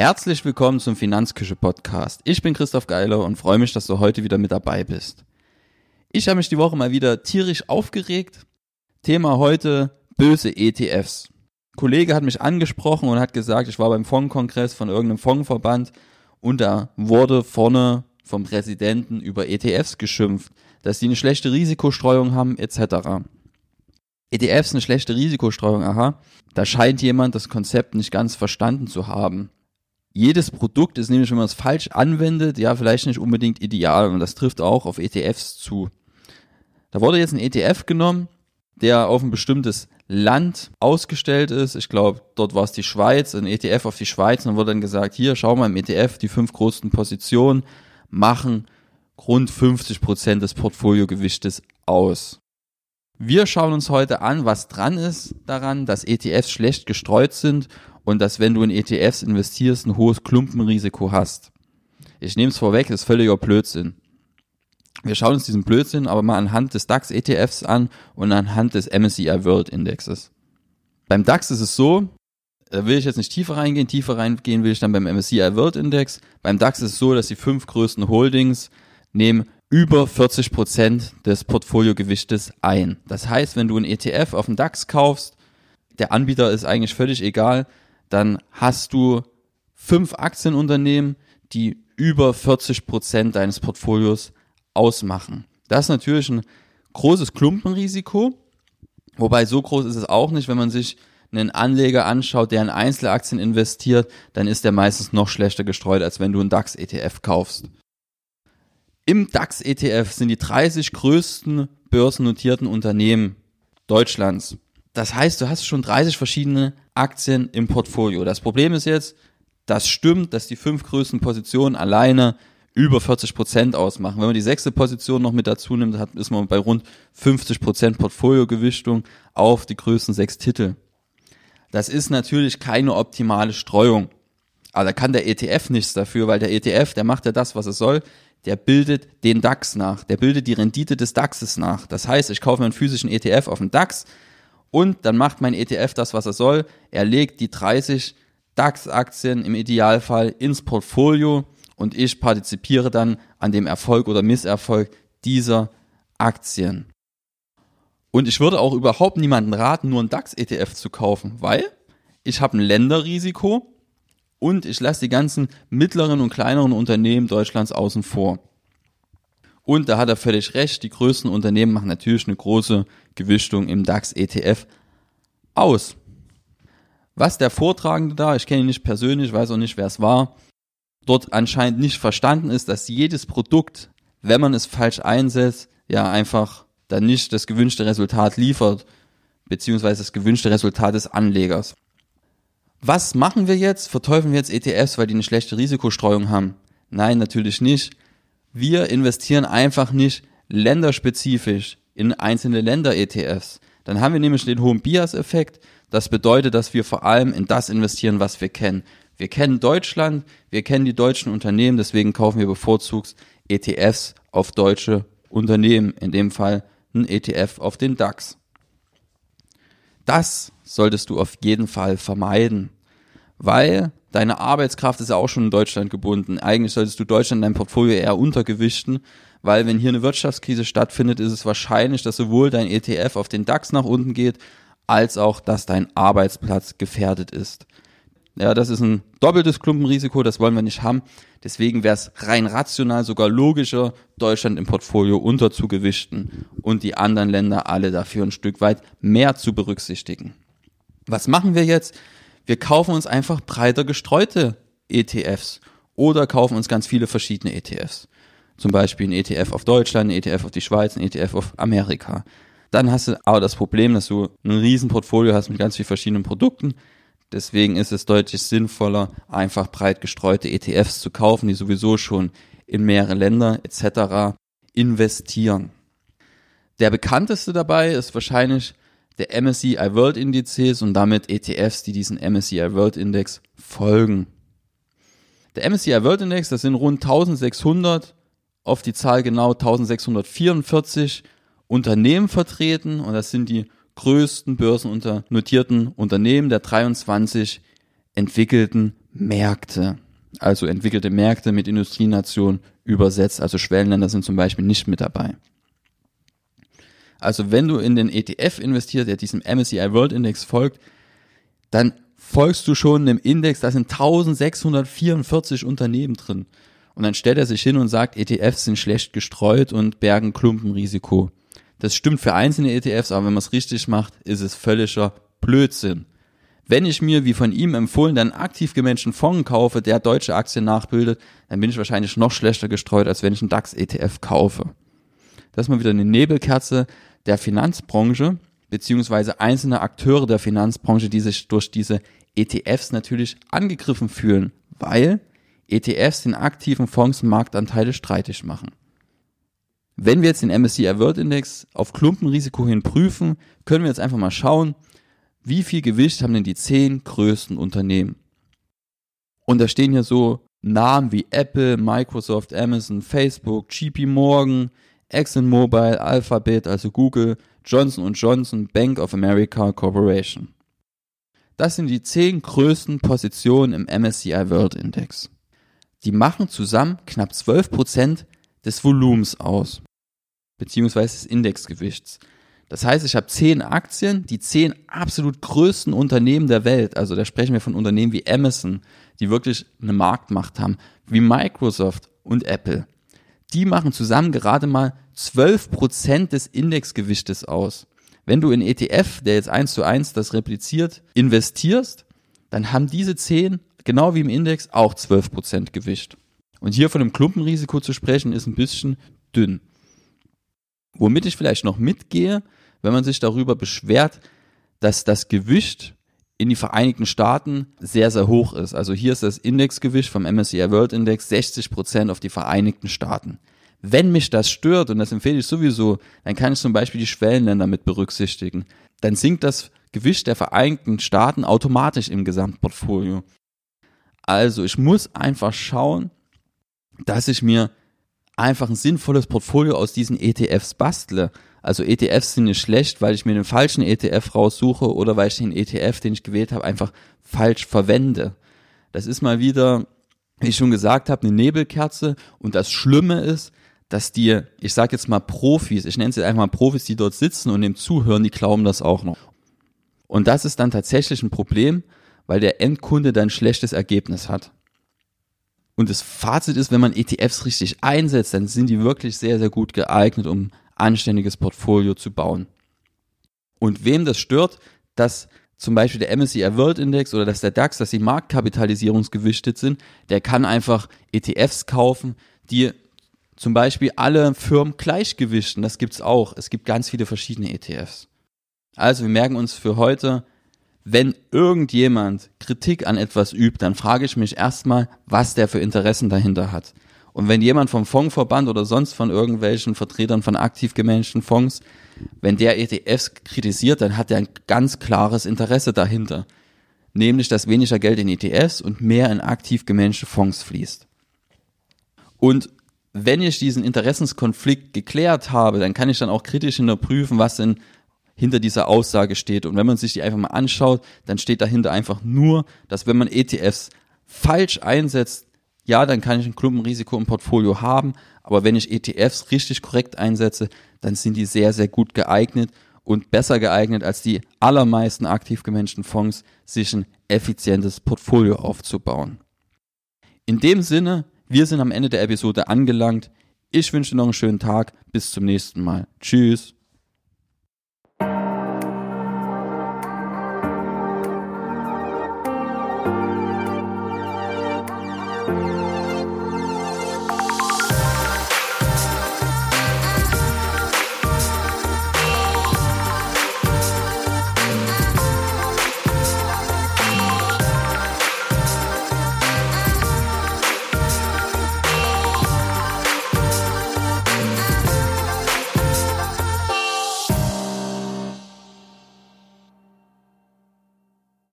Herzlich willkommen zum Finanzküche Podcast. Ich bin Christoph Geiler und freue mich, dass du heute wieder mit dabei bist. Ich habe mich die Woche mal wieder tierisch aufgeregt. Thema heute böse ETFs. Ein Kollege hat mich angesprochen und hat gesagt, ich war beim Fondskongress von irgendeinem Fondsverband und da wurde vorne vom Präsidenten über ETFs geschimpft, dass die eine schlechte Risikostreuung haben etc. ETFs eine schlechte Risikostreuung, aha. Da scheint jemand das Konzept nicht ganz verstanden zu haben jedes Produkt ist nämlich, wenn man es falsch anwendet, ja, vielleicht nicht unbedingt ideal. Und das trifft auch auf ETFs zu. Da wurde jetzt ein ETF genommen, der auf ein bestimmtes Land ausgestellt ist. Ich glaube, dort war es die Schweiz, ein ETF auf die Schweiz. Und dann wurde dann gesagt, hier, schau mal im ETF, die fünf größten Positionen machen rund 50 Prozent des Portfoliogewichtes aus. Wir schauen uns heute an, was dran ist daran, dass ETFs schlecht gestreut sind und dass wenn du in ETFs investierst, ein hohes Klumpenrisiko hast. Ich nehme es vorweg, das ist völliger Blödsinn. Wir schauen uns diesen Blödsinn aber mal anhand des DAX ETFs an und anhand des MSCI World Indexes. Beim DAX ist es so, da will ich jetzt nicht tiefer reingehen, tiefer reingehen will ich dann beim MSCI World Index. Beim DAX ist es so, dass die fünf größten Holdings nehmen über 40 Prozent des Portfoliogewichtes ein. Das heißt, wenn du einen ETF auf den DAX kaufst, der Anbieter ist eigentlich völlig egal, dann hast du fünf Aktienunternehmen, die über 40 Prozent deines Portfolios ausmachen. Das ist natürlich ein großes Klumpenrisiko, wobei so groß ist es auch nicht, wenn man sich einen Anleger anschaut, der in Einzelaktien investiert, dann ist der meistens noch schlechter gestreut, als wenn du einen DAX-ETF kaufst. Im DAX-ETF sind die 30 größten börsennotierten Unternehmen Deutschlands. Das heißt, du hast schon 30 verschiedene Aktien im Portfolio. Das Problem ist jetzt, das stimmt, dass die fünf größten Positionen alleine über 40 Prozent ausmachen. Wenn man die sechste Position noch mit dazu nimmt, hat, ist man bei rund 50 Prozent Portfoliogewichtung auf die größten sechs Titel. Das ist natürlich keine optimale Streuung. Aber da kann der ETF nichts dafür, weil der ETF, der macht ja das, was er soll. Der bildet den DAX nach. Der bildet die Rendite des DAXes nach. Das heißt, ich kaufe einen physischen ETF auf den DAX, und dann macht mein ETF das, was er soll. Er legt die 30 DAX-Aktien im Idealfall ins Portfolio und ich partizipiere dann an dem Erfolg oder Misserfolg dieser Aktien. Und ich würde auch überhaupt niemanden raten, nur einen DAX-ETF zu kaufen, weil ich habe ein Länderrisiko und ich lasse die ganzen mittleren und kleineren Unternehmen Deutschlands außen vor. Und da hat er völlig recht, die größten Unternehmen machen natürlich eine große Gewichtung im DAX ETF aus. Was der Vortragende da, ich kenne ihn nicht persönlich, weiß auch nicht, wer es war, dort anscheinend nicht verstanden ist, dass jedes Produkt, wenn man es falsch einsetzt, ja einfach dann nicht das gewünschte Resultat liefert, beziehungsweise das gewünschte Resultat des Anlegers. Was machen wir jetzt? Verteufeln wir jetzt ETFs, weil die eine schlechte Risikostreuung haben? Nein, natürlich nicht. Wir investieren einfach nicht länderspezifisch in einzelne Länder-ETFs. Dann haben wir nämlich den hohen Bias-Effekt. Das bedeutet, dass wir vor allem in das investieren, was wir kennen. Wir kennen Deutschland, wir kennen die deutschen Unternehmen, deswegen kaufen wir bevorzugt ETFs auf deutsche Unternehmen, in dem Fall ein ETF auf den DAX. Das solltest du auf jeden Fall vermeiden, weil deine Arbeitskraft ist ja auch schon in Deutschland gebunden. Eigentlich solltest du Deutschland in deinem Portfolio eher untergewichten, weil wenn hier eine Wirtschaftskrise stattfindet, ist es wahrscheinlich, dass sowohl dein ETF auf den DAX nach unten geht, als auch, dass dein Arbeitsplatz gefährdet ist. Ja, das ist ein doppeltes Klumpenrisiko, das wollen wir nicht haben. Deswegen wäre es rein rational sogar logischer, Deutschland im Portfolio unterzugewichten und die anderen Länder alle dafür ein Stück weit mehr zu berücksichtigen. Was machen wir jetzt? Wir kaufen uns einfach breiter gestreute ETFs oder kaufen uns ganz viele verschiedene ETFs. Zum Beispiel ein ETF auf Deutschland, ein ETF auf die Schweiz, ein ETF auf Amerika. Dann hast du aber das Problem, dass du ein Riesenportfolio hast mit ganz vielen verschiedenen Produkten. Deswegen ist es deutlich sinnvoller, einfach breit gestreute ETFs zu kaufen, die sowieso schon in mehrere Länder etc. investieren. Der bekannteste dabei ist wahrscheinlich der MSCI World Indizes und damit ETFs, die diesen MSCI World Index folgen. Der MSCI World Index, das sind rund 1600, auf die Zahl genau 1644 Unternehmen vertreten und das sind die größten börsennotierten Unternehmen der 23 entwickelten Märkte, also entwickelte Märkte mit Industrienationen übersetzt, also Schwellenländer sind zum Beispiel nicht mit dabei. Also wenn du in den ETF investierst, der diesem MSCI World Index folgt, dann folgst du schon einem Index, da sind 1644 Unternehmen drin. Und dann stellt er sich hin und sagt, ETFs sind schlecht gestreut und bergen Klumpenrisiko. Das stimmt für einzelne ETFs, aber wenn man es richtig macht, ist es völliger Blödsinn. Wenn ich mir, wie von ihm empfohlen, dann aktiv gemanagten Fonds kaufe, der deutsche Aktien nachbildet, dann bin ich wahrscheinlich noch schlechter gestreut, als wenn ich einen DAX-ETF kaufe. Das ist mal wieder eine Nebelkerze der Finanzbranche, beziehungsweise einzelne Akteure der Finanzbranche, die sich durch diese ETFs natürlich angegriffen fühlen, weil ETFs den aktiven Fonds Marktanteile streitig machen. Wenn wir jetzt den MSCI World Index auf Klumpenrisiko hin prüfen, können wir jetzt einfach mal schauen, wie viel Gewicht haben denn die zehn größten Unternehmen? Und da stehen hier so Namen wie Apple, Microsoft, Amazon, Facebook, GP Morgan, ExxonMobil, Alphabet, also Google, Johnson Johnson, Bank of America Corporation. Das sind die zehn größten Positionen im MSCI World Index. Die machen zusammen knapp 12% des Volumens aus, beziehungsweise des Indexgewichts. Das heißt, ich habe zehn Aktien, die zehn absolut größten Unternehmen der Welt, also da sprechen wir von Unternehmen wie Amazon, die wirklich eine Marktmacht haben, wie Microsoft und Apple. Die machen zusammen gerade mal 12% des Indexgewichtes aus. Wenn du in ETF, der jetzt eins zu eins das repliziert, investierst, dann haben diese zehn, genau wie im Index, auch 12% Gewicht. Und hier von einem Klumpenrisiko zu sprechen, ist ein bisschen dünn. Womit ich vielleicht noch mitgehe, wenn man sich darüber beschwert, dass das Gewicht in die Vereinigten Staaten sehr, sehr hoch ist. Also hier ist das Indexgewicht vom MSCI World Index 60 Prozent auf die Vereinigten Staaten. Wenn mich das stört, und das empfehle ich sowieso, dann kann ich zum Beispiel die Schwellenländer mit berücksichtigen. Dann sinkt das Gewicht der Vereinigten Staaten automatisch im Gesamtportfolio. Also ich muss einfach schauen, dass ich mir einfach ein sinnvolles Portfolio aus diesen ETFs bastle. Also ETFs sind nicht schlecht, weil ich mir den falschen ETF raussuche oder weil ich den ETF, den ich gewählt habe, einfach falsch verwende. Das ist mal wieder, wie ich schon gesagt habe, eine Nebelkerze. Und das Schlimme ist, dass die, ich sage jetzt mal Profis, ich nenne jetzt einfach mal Profis, die dort sitzen und dem zuhören, die glauben das auch noch. Und das ist dann tatsächlich ein Problem, weil der Endkunde dann ein schlechtes Ergebnis hat. Und das Fazit ist, wenn man ETFs richtig einsetzt, dann sind die wirklich sehr, sehr gut geeignet, um anständiges Portfolio zu bauen. Und wem das stört, dass zum Beispiel der MSCI World Index oder dass der DAX, dass die Marktkapitalisierungsgewichtet sind, der kann einfach ETFs kaufen, die zum Beispiel alle Firmen gleichgewichten. Das gibt's auch. Es gibt ganz viele verschiedene ETFs. Also wir merken uns für heute, wenn irgendjemand Kritik an etwas übt, dann frage ich mich erstmal, was der für Interessen dahinter hat. Und wenn jemand vom Fondsverband oder sonst von irgendwelchen Vertretern von aktiv gemanagten Fonds, wenn der ETFs kritisiert, dann hat er ein ganz klares Interesse dahinter. Nämlich, dass weniger Geld in ETFs und mehr in aktiv gemanagte Fonds fließt. Und wenn ich diesen Interessenskonflikt geklärt habe, dann kann ich dann auch kritisch hinterprüfen, was denn hinter dieser Aussage steht. Und wenn man sich die einfach mal anschaut, dann steht dahinter einfach nur, dass wenn man ETFs falsch einsetzt, ja, dann kann ich ein Klumpenrisiko im Portfolio haben, aber wenn ich ETFs richtig korrekt einsetze, dann sind die sehr, sehr gut geeignet und besser geeignet als die allermeisten aktiv gemanagten Fonds, sich ein effizientes Portfolio aufzubauen. In dem Sinne, wir sind am Ende der Episode angelangt. Ich wünsche noch einen schönen Tag. Bis zum nächsten Mal. Tschüss.